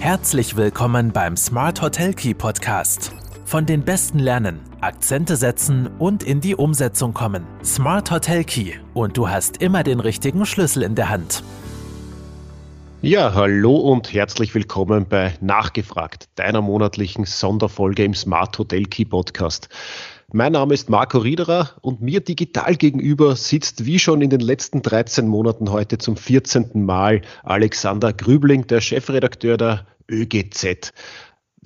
Herzlich willkommen beim Smart Hotel Key Podcast. Von den Besten lernen, Akzente setzen und in die Umsetzung kommen. Smart Hotel Key und du hast immer den richtigen Schlüssel in der Hand. Ja, hallo und herzlich willkommen bei Nachgefragt, deiner monatlichen Sonderfolge im Smart Hotel Key Podcast. Mein Name ist Marco Riederer und mir digital gegenüber sitzt wie schon in den letzten 13 Monaten heute zum 14. Mal Alexander Grübling, der Chefredakteur der ÖGZ.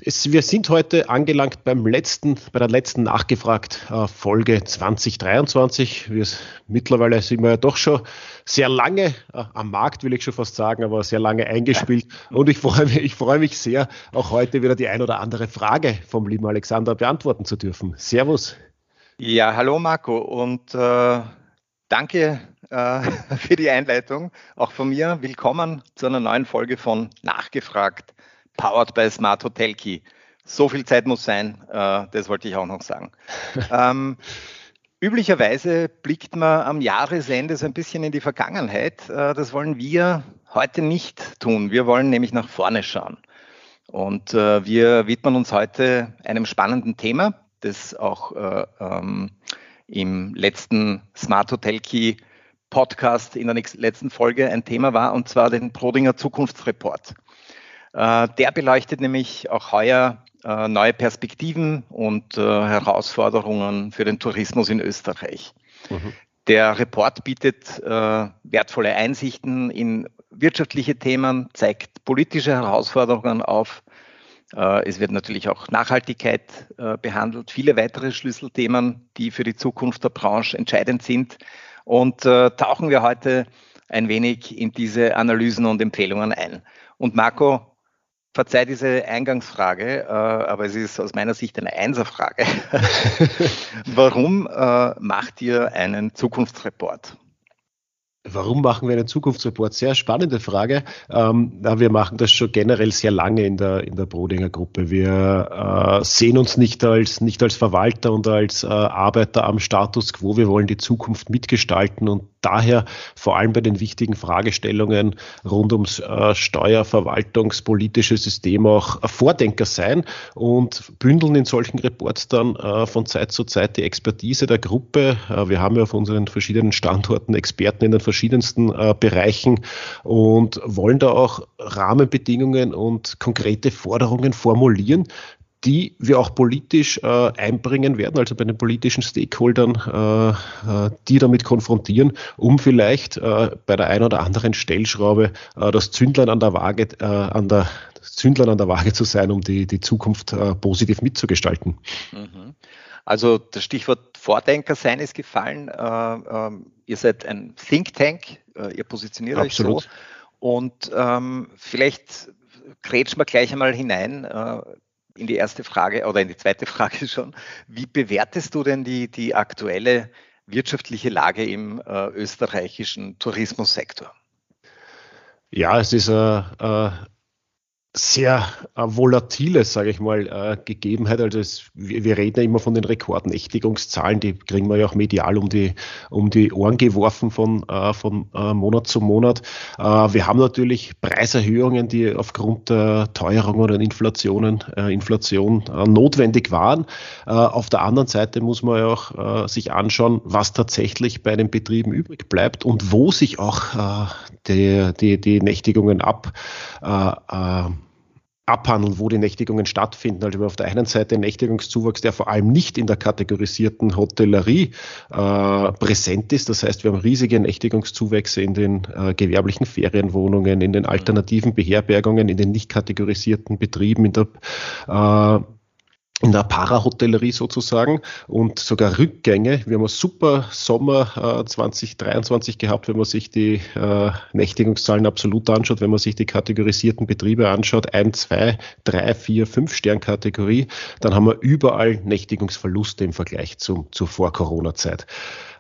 Es, wir sind heute angelangt beim letzten, bei der letzten nachgefragt äh, Folge 2023. Wir, mittlerweile sind wir ja doch schon sehr lange äh, am Markt, will ich schon fast sagen, aber sehr lange eingespielt. Und ich freue mich, ich freue mich sehr, auch heute wieder die ein oder andere Frage vom lieben Alexander beantworten zu dürfen. Servus. Ja, hallo Marco und äh, danke äh, für die Einleitung. Auch von mir willkommen zu einer neuen Folge von Nachgefragt powered by Smart Hotel Key. So viel Zeit muss sein, äh, das wollte ich auch noch sagen. ähm, üblicherweise blickt man am Jahresende so ein bisschen in die Vergangenheit. Äh, das wollen wir heute nicht tun. Wir wollen nämlich nach vorne schauen. Und äh, wir widmen uns heute einem spannenden Thema, das auch äh, ähm, im letzten Smart Hotel Key Podcast in der letzten Folge ein Thema war, und zwar den Prodinger Zukunftsreport. Äh, der beleuchtet nämlich auch heuer äh, neue Perspektiven und äh, Herausforderungen für den Tourismus in Österreich. Mhm. Der Report bietet wertvolle Einsichten in wirtschaftliche Themen, zeigt politische Herausforderungen auf. Es wird natürlich auch Nachhaltigkeit behandelt, viele weitere Schlüsselthemen, die für die Zukunft der Branche entscheidend sind. Und tauchen wir heute ein wenig in diese Analysen und Empfehlungen ein. Und Marco, Verzeih diese Eingangsfrage, äh, aber es ist aus meiner Sicht eine Einserfrage. Warum äh, macht ihr einen Zukunftsreport? Warum machen wir einen Zukunftsreport? Sehr spannende Frage. Ähm, wir machen das schon generell sehr lange in der, in der Brodinger Gruppe. Wir äh, sehen uns nicht als, nicht als Verwalter und als äh, Arbeiter am Status quo. Wir wollen die Zukunft mitgestalten und daher vor allem bei den wichtigen Fragestellungen rund ums äh, steuerverwaltungspolitische System auch Vordenker sein und bündeln in solchen Reports dann äh, von Zeit zu Zeit die Expertise der Gruppe. Äh, wir haben ja auf unseren verschiedenen Standorten Experten in den verschiedensten Bereichen und wollen da auch Rahmenbedingungen und konkrete Forderungen formulieren, die wir auch politisch äh, einbringen werden, also bei den politischen Stakeholdern, äh, äh, die damit konfrontieren, um vielleicht äh, bei der einen oder anderen Stellschraube äh, das Zündlein an der Waage, äh, an der Zündlein an der Waage zu sein, um die, die Zukunft positiv mitzugestalten. Mhm. Also das Stichwort Vordenker sein ist gefallen. Äh, äh, ihr seid ein Think Tank, ihr positioniert Absolut. euch so. Und ähm, vielleicht grätschen wir gleich einmal hinein in die erste Frage oder in die zweite Frage schon. Wie bewertest du denn die, die aktuelle wirtschaftliche Lage im äh, österreichischen Tourismussektor? Ja, es ist äh, äh sehr äh, volatile, sage ich mal, äh, Gegebenheit. Also es, wir, wir, reden ja immer von den Rekordnächtigungszahlen, die kriegen wir ja auch medial um die, um die Ohren geworfen von, äh, von äh, Monat zu Monat. Äh, wir haben natürlich Preiserhöhungen, die aufgrund der Teuerungen und Inflationen, äh, Inflation notwendig waren. auf der anderen Seite muss man ja auch sich anschauen, was tatsächlich bei den Betrieben übrig bleibt und wo sich auch die, die, die Nächtigungen ab abhandeln, wo die Nächtigungen stattfinden. Also wir auf der einen Seite Nächtigungszuwachs, der vor allem nicht in der kategorisierten Hotellerie äh, präsent ist. Das heißt, wir haben riesige Nächtigungszuwächse in den äh, gewerblichen Ferienwohnungen, in den alternativen Beherbergungen, in den nicht kategorisierten Betrieben, in der äh, in der Parahotellerie sozusagen und sogar Rückgänge. Wir haben einen super Sommer äh, 2023 gehabt, wenn man sich die äh, Nächtigungszahlen absolut anschaut, wenn man sich die kategorisierten Betriebe anschaut, ein, zwei, drei, vier, fünf Sternkategorie, dann haben wir überall Nächtigungsverluste im Vergleich zum, zur Vor-Corona-Zeit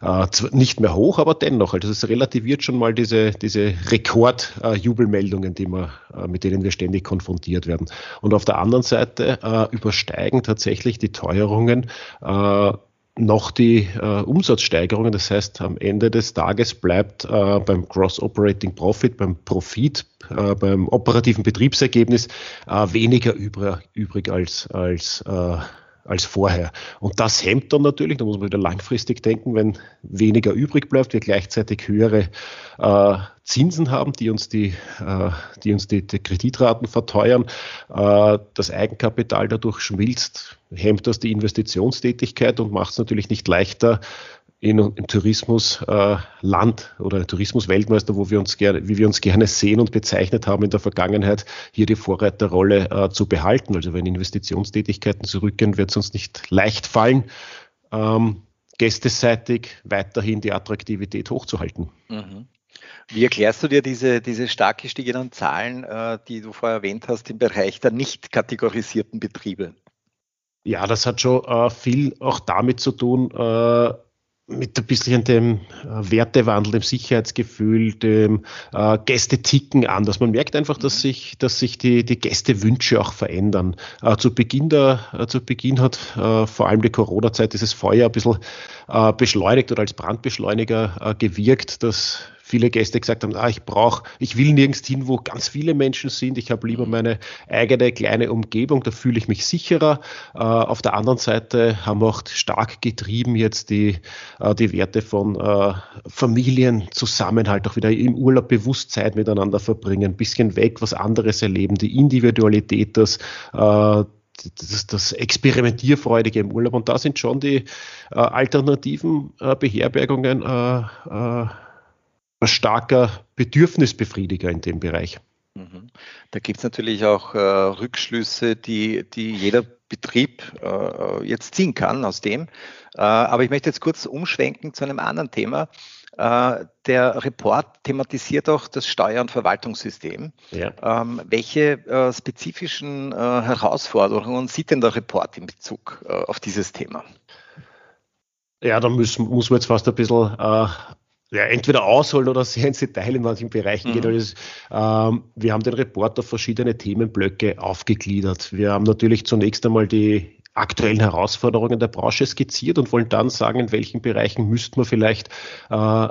äh, nicht mehr hoch, aber dennoch. Also es relativiert schon mal diese, diese Rekordjubelmeldungen, die wir, äh, mit denen wir ständig konfrontiert werden. Und auf der anderen Seite äh, übersteigen tatsächlich die Teuerungen äh, noch die äh, Umsatzsteigerungen. Das heißt, am Ende des Tages bleibt äh, beim Gross Operating Profit, beim Profit, äh, beim operativen Betriebsergebnis weniger übrig, übrig als, als als vorher. Und das hemmt dann natürlich, da muss man wieder langfristig denken, wenn weniger übrig bleibt, wir gleichzeitig höhere äh, Zinsen haben, die uns die, äh, die, uns die, die Kreditraten verteuern, äh, das Eigenkapital dadurch schmilzt, hemmt das die Investitionstätigkeit und macht es natürlich nicht leichter, in, im Tourismusland äh, oder Tourismusweltmeister, wo wir uns gerne, wie wir uns gerne sehen und bezeichnet haben in der Vergangenheit, hier die Vorreiterrolle äh, zu behalten. Also wenn Investitionstätigkeiten zurückgehen, wird es uns nicht leicht fallen, ähm, gästeseitig weiterhin die Attraktivität hochzuhalten. Mhm. Wie erklärst du dir diese, diese stark gestiegenen Zahlen, äh, die du vorher erwähnt hast, im Bereich der nicht kategorisierten Betriebe? Ja, das hat schon äh, viel auch damit zu tun, äh, mit ein bisschen dem äh, Wertewandel, dem Sicherheitsgefühl, dem äh, Gästeticken anders. Man merkt einfach, dass sich, dass sich die, die Gästewünsche auch verändern. Äh, zu Beginn der, äh, zu Beginn hat äh, vor allem die Corona-Zeit dieses Feuer ein bisschen äh, beschleunigt oder als Brandbeschleuniger gewirkt, dass viele Gäste gesagt haben, ah, ich brauche, ich will nirgends hin, wo ganz viele Menschen sind. Ich habe lieber meine eigene kleine Umgebung, da fühle ich mich sicherer. Äh, auf der anderen Seite haben wir auch stark getrieben jetzt die, äh, die Werte von äh, Familienzusammenhalt, auch wieder im Urlaub bewusst Zeit miteinander verbringen, ein bisschen weg, was anderes erleben, die Individualität, das äh, das, das Experimentierfreudige im Urlaub. Und da sind schon die äh, alternativen äh, Beherbergungen äh, äh starker Bedürfnisbefriediger in dem Bereich. Mhm. Da gibt es natürlich auch äh, Rückschlüsse, die, die jeder Betrieb äh, jetzt ziehen kann aus dem. Äh, aber ich möchte jetzt kurz umschwenken zu einem anderen Thema. Äh, der Report thematisiert auch das Steuer- und Verwaltungssystem. Ja. Ähm, welche äh, spezifischen äh, Herausforderungen sieht denn der Report in Bezug auf dieses Thema? Ja, da müssen, muss man jetzt fast ein bisschen ja, entweder ausholen oder sehr ins Detail in manchen Bereichen mhm. geht. Also, ähm, wir haben den Report auf verschiedene Themenblöcke aufgegliedert. Wir haben natürlich zunächst einmal die aktuellen Herausforderungen der Branche skizziert und wollen dann sagen, in welchen Bereichen müsste man vielleicht äh,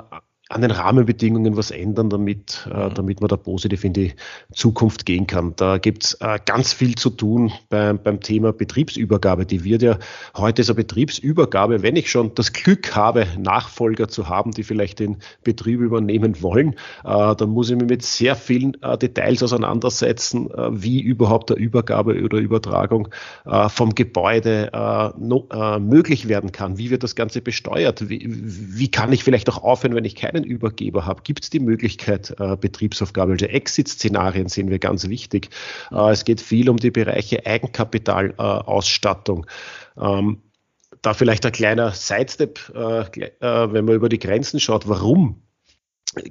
an den Rahmenbedingungen was ändern, damit, äh, mhm. damit man da positiv in die Zukunft gehen kann. Da gibt's äh, ganz viel zu tun beim, beim Thema Betriebsübergabe. Die wird ja heute so Betriebsübergabe, wenn ich schon das Glück habe, Nachfolger zu haben, die vielleicht den Betrieb übernehmen wollen, äh, dann muss ich mich mit sehr vielen äh, Details auseinandersetzen, äh, wie überhaupt der Übergabe oder Übertragung äh, vom Gebäude no, möglich werden kann. Wie wird das Ganze besteuert? Wie, wie kann ich vielleicht auch aufhören, wenn ich keinen einen Übergeber habe, gibt es die Möglichkeit, äh, Betriebsaufgabe, also Exit-Szenarien sehen wir ganz wichtig. Äh, es geht viel um die Bereiche Eigenkapitalausstattung. Ähm, da vielleicht ein kleiner Sidestep, äh, äh, wenn man über die Grenzen schaut, warum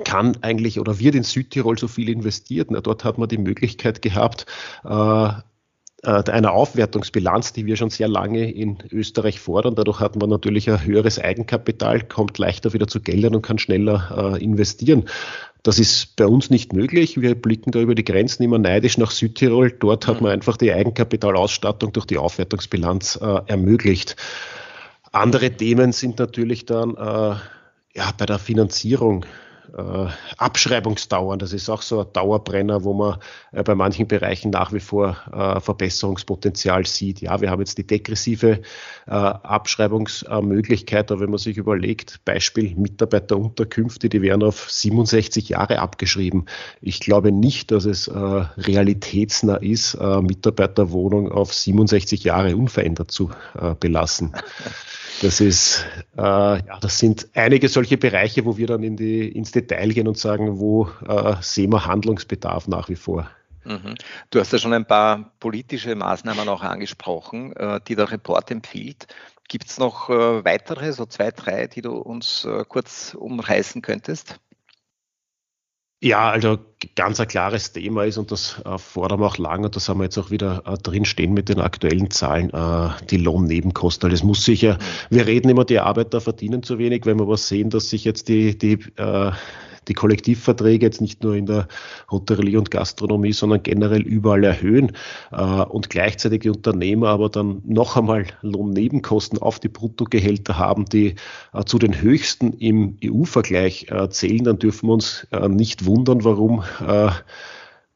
kann eigentlich oder wird in Südtirol so viel investiert? Na, dort hat man die Möglichkeit gehabt, äh, einer Aufwertungsbilanz, die wir schon sehr lange in Österreich fordern. Dadurch hat man natürlich ein höheres Eigenkapital, kommt leichter wieder zu Geldern und kann schneller äh, investieren. Das ist bei uns nicht möglich. Wir blicken da über die Grenzen immer neidisch nach Südtirol. Dort hat man einfach die Eigenkapitalausstattung durch die Aufwertungsbilanz äh, ermöglicht. Andere Themen sind natürlich dann äh, ja, bei der Finanzierung äh, Abschreibungsdauern. Das ist auch so ein Dauerbrenner, wo man äh, bei manchen Bereichen nach wie vor äh, Verbesserungspotenzial sieht. Ja, wir haben jetzt die degressive äh, Abschreibungsmöglichkeit, aber wenn man sich überlegt, Beispiel Mitarbeiterunterkünfte, die werden auf 67 Jahre abgeschrieben. Ich glaube nicht, dass es äh, realitätsnah ist, äh, Mitarbeiterwohnung auf 67 Jahre unverändert zu belassen. Das ist, ja, das sind einige solche Bereiche, wo wir dann in die, ins Detail gehen und sagen, wo äh, sehen wir Handlungsbedarf nach wie vor. Mhm. Du hast ja schon ein paar politische Maßnahmen auch angesprochen, äh, die der Report empfiehlt. Gibt es noch äh, weitere, so zwei, drei, die du uns äh, kurz umreißen könntest? Ja, also ganz ein klares Thema ist und das äh, fordern wir auch lange und das haben wir jetzt auch wieder äh, drin stehen mit den aktuellen Zahlen, äh, die Lohnnebenkosten. Also es muss sicher, wir reden immer, die Arbeiter verdienen zu wenig, wenn wir was sehen, dass sich jetzt die, die, äh, die Kollektivverträge jetzt nicht nur in der Hotellerie und Gastronomie, sondern generell überall erhöhen äh, und gleichzeitig die Unternehmer aber dann noch einmal Lohnnebenkosten auf die Bruttogehälter haben, die äh, zu den höchsten im EU-Vergleich äh, zählen, dann dürfen wir uns nicht wundern, warum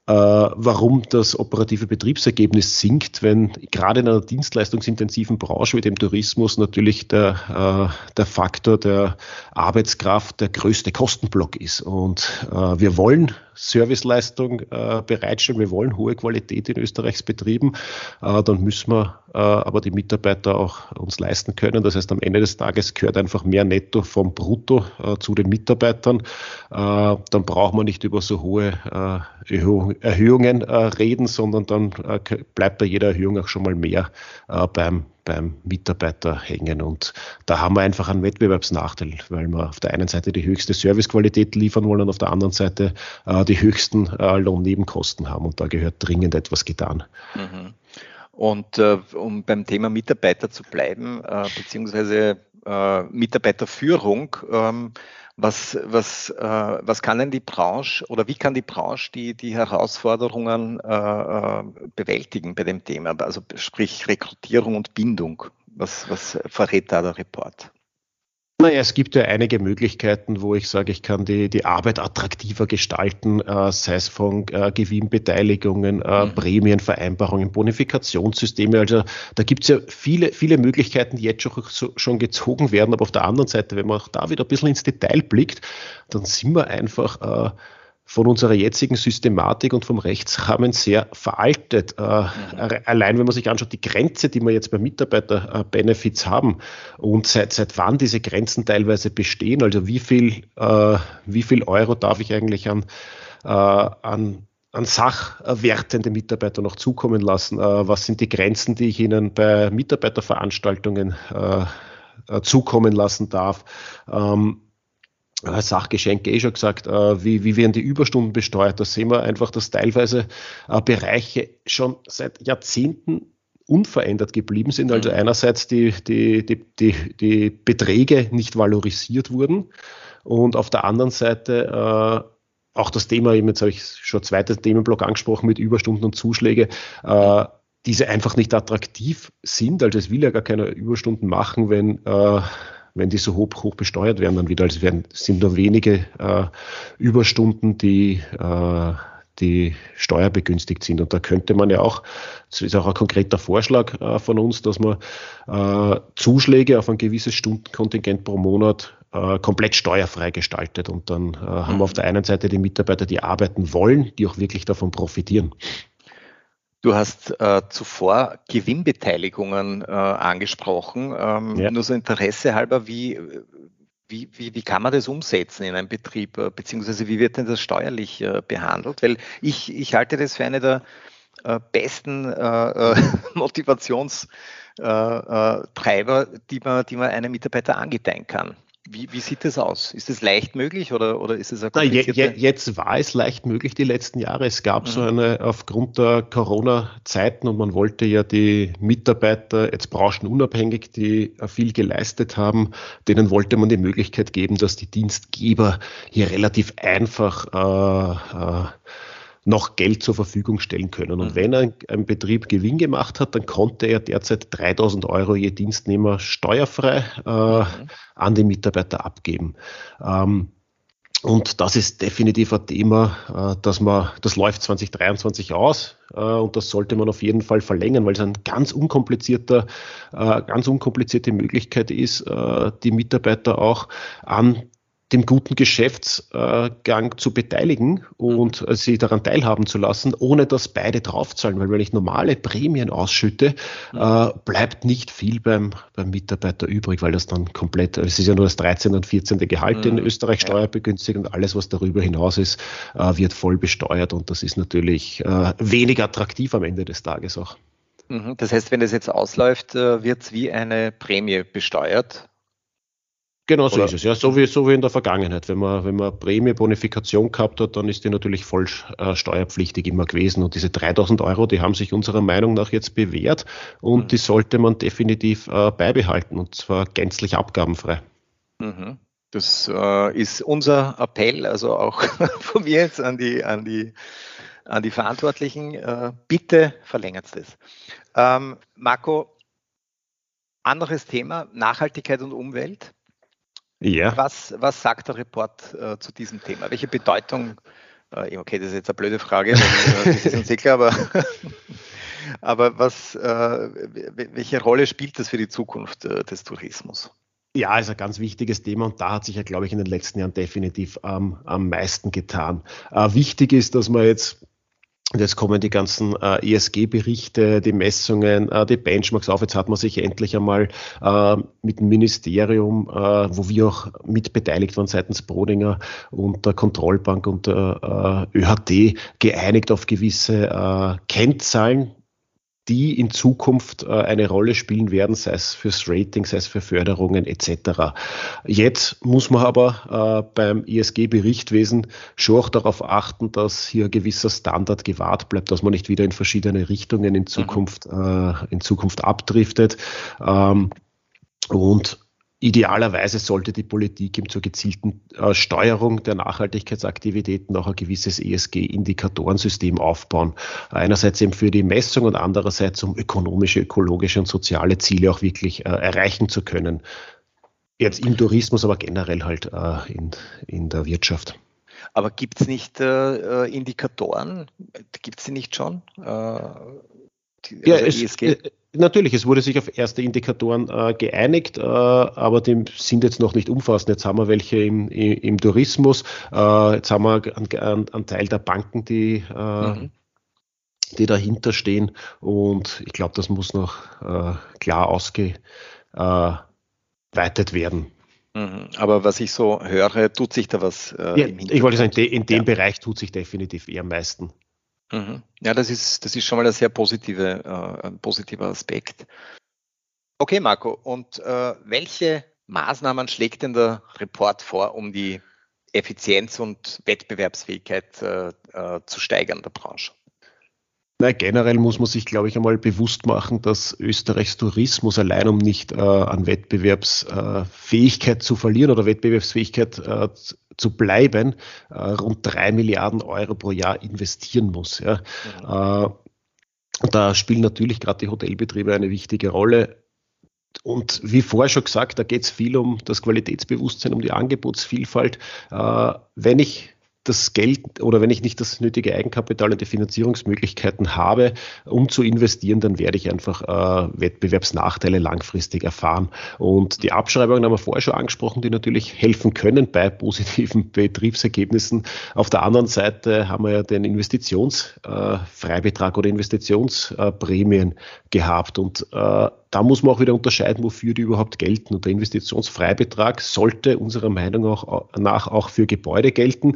warum das operative Betriebsergebnis sinkt, wenn gerade in einer dienstleistungsintensiven Branche wie dem Tourismus natürlich der, äh, der Faktor der Arbeitskraft der größte Kostenblock ist. Und äh, wir wollen Serviceleistung äh, bereitstellen, wir wollen hohe Qualität in Österreichs Betrieben, äh, dann müssen wir äh, aber die Mitarbeiter auch uns leisten können. Das heißt, am Ende des Tages gehört einfach mehr Netto vom Brutto äh, zu den Mitarbeitern. Äh, dann braucht man nicht über so hohe äh, Erhöhungen reden, sondern dann bleibt bei jeder Erhöhung auch schon mal mehr beim beim Mitarbeiter hängen. Und da haben wir einfach einen Wettbewerbsnachteil, weil wir auf der einen Seite die höchste Servicequalität liefern wollen und auf der anderen Seite äh, die höchsten äh, Lohnnebenkosten haben. Und da gehört dringend etwas getan. Mhm. Und äh, um beim Thema Mitarbeiter zu bleiben, äh, beziehungsweise äh, Mitarbeiterführung, ähm, was, was, äh, was kann denn die Branche oder wie kann die Branche die, die Herausforderungen äh, äh, bewältigen bei dem Thema? Also sprich Rekrutierung und Bindung. Was, was verrät da der Report? Naja, es gibt ja einige Möglichkeiten, wo ich sage, ich kann die, die Arbeit attraktiver gestalten, äh, sei es von äh, Gewinnbeteiligungen, äh, mhm. Prämienvereinbarungen, Bonifikationssysteme. Also da gibt es ja viele, viele Möglichkeiten, die jetzt schon, so, schon gezogen werden. Aber auf der anderen Seite, wenn man auch da wieder ein bisschen ins Detail blickt, dann sind wir einfach äh, von unserer jetzigen Systematik und vom Rechtsrahmen sehr veraltet. Äh, mhm. Allein wenn man sich anschaut, die Grenze, die wir jetzt bei Mitarbeiter-Benefits haben und seit, seit wann diese Grenzen teilweise bestehen, also wie viel, äh, wie viel Euro darf ich eigentlich an, äh, an an sachwertende Mitarbeiter noch zukommen lassen? Äh, was sind die Grenzen, die ich ihnen bei Mitarbeiterveranstaltungen äh, zukommen lassen darf? Äh, Sachgeschenke eh schon gesagt, äh, wie, wie werden die Überstunden besteuert. Da sehen wir einfach, dass teilweise äh, Bereiche schon seit Jahrzehnten unverändert geblieben sind. Also mhm. einerseits die, die, die, die, die Beträge nicht valorisiert wurden und auf der anderen Seite äh, auch das Thema, jetzt habe ich schon zweiter Themenblock angesprochen mit Überstunden und Zuschläge, äh, diese einfach nicht attraktiv sind. Also es will ja gar keine Überstunden machen, wenn äh, wenn die so hoch, hoch besteuert werden, dann wieder. Also werden, sind nur wenige äh, Überstunden, die, äh, die steuerbegünstigt sind. Und da könnte man ja auch, das ist auch ein konkreter Vorschlag äh, von uns, dass man äh, Zuschläge auf ein gewisses Stundenkontingent pro Monat äh, komplett steuerfrei gestaltet. Und dann äh, haben wir auf der einen Seite die Mitarbeiter, die arbeiten wollen, die auch wirklich davon profitieren. Du hast äh, zuvor Gewinnbeteiligungen äh, angesprochen. Ähm, ja. Nur so Interesse halber, wie, wie, wie, wie kann man das umsetzen in einem Betrieb, äh, beziehungsweise wie wird denn das steuerlich äh, behandelt? Weil ich, ich halte das für eine der äh, besten äh, Motivationstreiber, die man, die man einem Mitarbeiter angedeihen kann. Wie, wie, sieht das aus? Ist es leicht möglich oder, oder ist es ein je, je, Jetzt war es leicht möglich die letzten Jahre. Es gab mhm. so eine, aufgrund der Corona-Zeiten und man wollte ja die Mitarbeiter, jetzt branchenunabhängig, die viel geleistet haben, denen wollte man die Möglichkeit geben, dass die Dienstgeber hier relativ einfach äh, äh, noch Geld zur Verfügung stellen können. Und mhm. wenn ein, ein, Betrieb Gewinn gemacht hat, dann konnte er derzeit 3000 Euro je Dienstnehmer steuerfrei äh, mhm. an die Mitarbeiter abgeben. Ähm, und das ist definitiv ein Thema, äh, dass man, das läuft 2023 aus äh, und das sollte man auf jeden Fall verlängern, weil es ein ganz unkomplizierter, äh, ganz unkomplizierte Möglichkeit ist, die Mitarbeiter auch an dem guten Geschäftsgang zu beteiligen und mhm. sie daran teilhaben zu lassen, ohne dass beide draufzahlen. Weil wenn ich normale Prämien ausschütte, mhm. äh, bleibt nicht viel beim, beim Mitarbeiter übrig, weil das dann komplett, es ist ja nur das 13. und 14. Gehalt in mhm. Österreich steuerbegünstigt und alles, was darüber hinaus ist, äh, wird voll besteuert und das ist natürlich äh, wenig attraktiv am Ende des Tages auch. Das heißt, wenn das jetzt ausläuft, wird es wie eine Prämie besteuert Genau so Oder? ist es, ja. So wie, so wie in der Vergangenheit. Wenn man, wenn man Prämie-Bonifikation gehabt hat, dann ist die natürlich voll äh, steuerpflichtig immer gewesen. Und diese 3000 Euro, die haben sich unserer Meinung nach jetzt bewährt und mhm. die sollte man definitiv äh, beibehalten und zwar gänzlich abgabenfrei. Mhm. Das äh, ist unser Appell, also auch von mir jetzt an die, an die, an die Verantwortlichen. Äh, bitte verlängert es. Ähm, Marco, anderes Thema, Nachhaltigkeit und Umwelt. Ja. Was, was sagt der Report äh, zu diesem Thema? Welche Bedeutung, äh, okay, das ist jetzt eine blöde Frage, weil, äh, sind sicher, aber, aber was, äh, welche Rolle spielt das für die Zukunft äh, des Tourismus? Ja, ist ein ganz wichtiges Thema und da hat sich ja, glaube ich, in den letzten Jahren definitiv ähm, am meisten getan. Äh, wichtig ist, dass man jetzt Jetzt kommen die ganzen äh, ESG-Berichte, die Messungen, äh, die Benchmarks auf. Jetzt hat man sich endlich einmal äh, mit dem Ministerium, äh, wo wir auch mit beteiligt waren seitens Brodinger und der Kontrollbank und der äh, ÖHT geeinigt auf gewisse äh, Kennzahlen, die in Zukunft äh, eine Rolle spielen werden, sei es fürs Rating, sei es für Förderungen etc. Jetzt muss man aber äh, beim ISG-Berichtwesen schon auch darauf achten, dass hier ein gewisser Standard gewahrt bleibt, dass man nicht wieder in verschiedene Richtungen in Zukunft, mhm. äh, in Zukunft abdriftet. Ähm, und Idealerweise sollte die Politik eben zur gezielten äh, Steuerung der Nachhaltigkeitsaktivitäten auch ein gewisses ESG-Indikatorensystem aufbauen. Einerseits eben für die Messung und andererseits um ökonomische, ökologische und soziale Ziele auch wirklich äh, erreichen zu können. Jetzt im Tourismus, aber generell halt äh, in, in der Wirtschaft. Aber gibt es nicht äh, äh, Indikatoren? Gibt es sie nicht schon? Äh, ja, also es, ESG? Natürlich, es wurde sich auf erste Indikatoren äh, geeinigt, äh, aber die sind jetzt noch nicht umfassend. Jetzt haben wir welche im, im Tourismus, äh, jetzt haben wir einen, einen, Teil der Banken, die, äh, mhm. die dahinter stehen und ich glaube, das muss noch äh, klar ausgeweitet werden. Mhm. Aber was ich so höre, tut sich da was äh, ja, Ich wollte sagen, in dem ja. Bereich tut sich definitiv eher am meisten. Mhm. Ja, das ist, das ist schon mal ein sehr positive, äh, ein positiver Aspekt. Okay, Marco, und äh, welche Maßnahmen schlägt denn der Report vor, um die Effizienz und Wettbewerbsfähigkeit äh, äh zu steigern der Branche? Na, generell muss man sich, glaube ich, einmal bewusst machen, dass Österreichs Tourismus allein, um nicht äh, an Wettbewerbsfähigkeit zu verlieren oder Wettbewerbsfähigkeit äh, zu bleiben, äh, rund drei Milliarden Euro pro Jahr investieren muss. Ja. Mhm. Äh, da spielen natürlich gerade die Hotelbetriebe eine wichtige Rolle. Und wie vorher schon gesagt, da geht es viel um das Qualitätsbewusstsein, um die Angebotsvielfalt. Äh, wenn ich das Geld oder wenn ich nicht das nötige Eigenkapital und die Finanzierungsmöglichkeiten habe, um zu investieren, dann werde ich einfach äh, Wettbewerbsnachteile langfristig erfahren. Und die Abschreibungen haben wir vorher schon angesprochen, die natürlich helfen können bei positiven Betriebsergebnissen. Auf der anderen Seite haben wir ja den Investitionsfreibetrag äh, oder Investitionsprämien gehabt und äh, da muss man auch wieder unterscheiden, wofür die überhaupt gelten. Und der Investitionsfreibetrag sollte unserer Meinung nach auch für Gebäude gelten.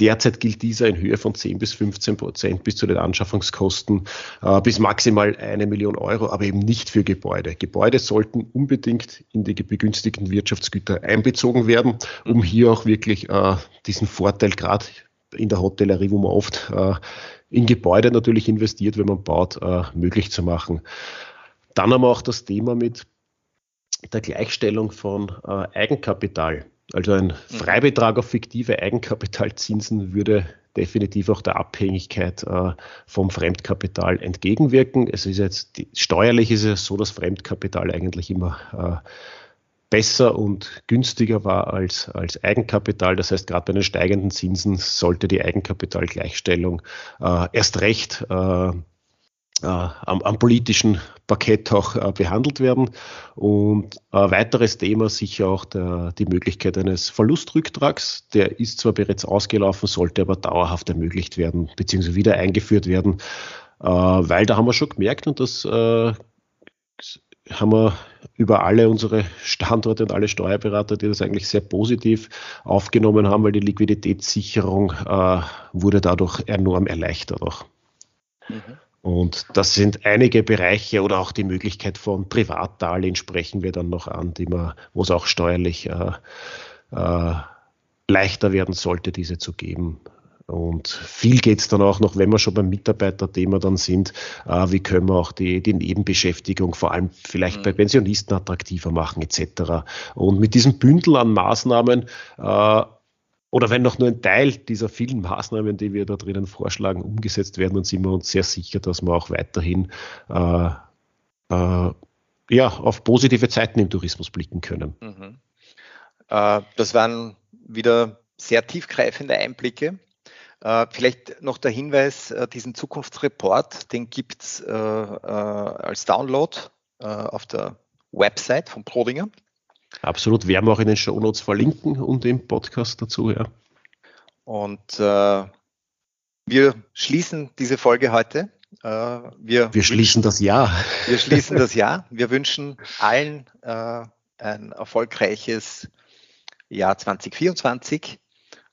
Derzeit gilt dieser in Höhe von 10 bis 15 Prozent bis zu den Anschaffungskosten äh, bis maximal eine Million Euro, aber eben nicht für Gebäude. Gebäude sollten unbedingt in die begünstigten Wirtschaftsgüter einbezogen werden, um hier auch wirklich äh, diesen Vorteil gerade in der Hotellerie, wo man oft äh, in Gebäude natürlich investiert, wenn man baut, äh, möglich zu machen. Dann haben wir auch das Thema mit der Gleichstellung von äh, Eigenkapital. Also ein mhm. Freibetrag auf fiktive Eigenkapitalzinsen würde definitiv auch der Abhängigkeit äh, vom Fremdkapital entgegenwirken. Es ist jetzt die, steuerlich ist es so, dass Fremdkapital eigentlich immer äh, besser und günstiger war als, als Eigenkapital. Das heißt, gerade bei den steigenden Zinsen sollte die Eigenkapitalgleichstellung äh, erst recht äh, am, am, politischen Parkett auch äh, behandelt werden. Und ein weiteres Thema sicher auch der, die Möglichkeit eines Verlustrücktrags. Der ist zwar bereits ausgelaufen, sollte aber dauerhaft ermöglicht werden, beziehungsweise wieder eingeführt werden, äh, weil da haben wir schon gemerkt und das äh, haben wir über alle unsere Standorte und alle Steuerberater, die das eigentlich sehr positiv aufgenommen haben, weil die Liquiditätssicherung äh, wurde dadurch enorm erleichtert auch. Mhm. Und das sind einige Bereiche oder auch die Möglichkeit von Privatdarlehen sprechen wir dann noch an, die man, wo es auch steuerlich äh, äh, leichter werden sollte, diese zu geben. und viel geht es dann auch noch, wenn wir schon beim Mitarbeiterthema dann sind, äh, wie können wir auch die, die Nebenbeschäftigung vor allem vielleicht mhm. bei Pensionisten attraktiver machen etc. Und mit diesem Bündel an Maßnahmen äh, oder wenn noch nur ein Teil dieser vielen Maßnahmen, die wir da drinnen vorschlagen, umgesetzt werden, dann sind wir uns sehr sicher, dass wir auch weiterhin äh, äh, ja, auf positive Zeiten im Tourismus blicken können. Mhm. Äh, das waren wieder sehr tiefgreifende Einblicke. Äh, vielleicht noch der Hinweis, äh, diesen Zukunftsreport, den gibt es äh, als Download auf der Website von Prodinger. Absolut, werden wir auch in den Show Notes verlinken und im Podcast dazu, ja. Und äh, wir schließen diese Folge heute. Äh, wir, wir schließen das Jahr. Wir schließen das Jahr. Wir wünschen allen äh, ein erfolgreiches Jahr 2024.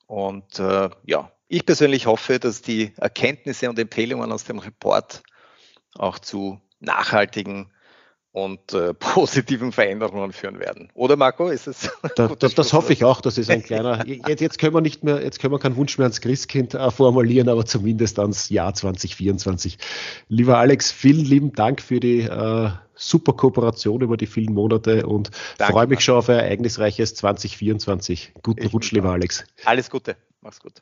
Und ja, ich persönlich hoffe, dass die Erkenntnisse und Empfehlungen aus dem Report auch zu nachhaltigen und äh, positiven Veränderungen führen werden. Oder Marco, ist es? Da, das, das hoffe ich auch. Das ist ein kleiner. Jetzt, jetzt können wir nicht mehr, jetzt können wir keinen Wunsch mehr ans Christkind äh, formulieren, aber zumindest ans Jahr 2024. Lieber Alex, vielen lieben Dank für die äh, super Kooperation über die vielen Monate und Danke, freue mich schon auf ein ereignisreiches 2024. Guten ich Rutsch, lieber Alex. Alles Gute. Mach's gut.